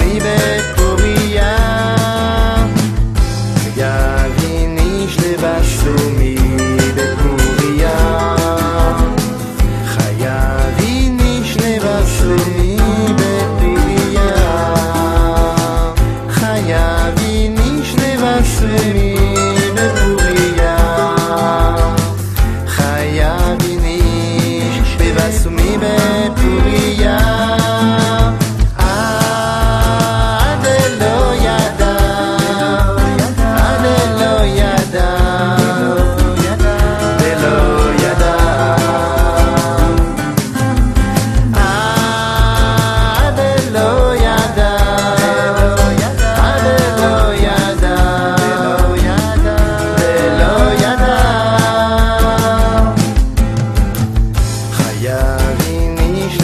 leave it to me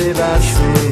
debaixo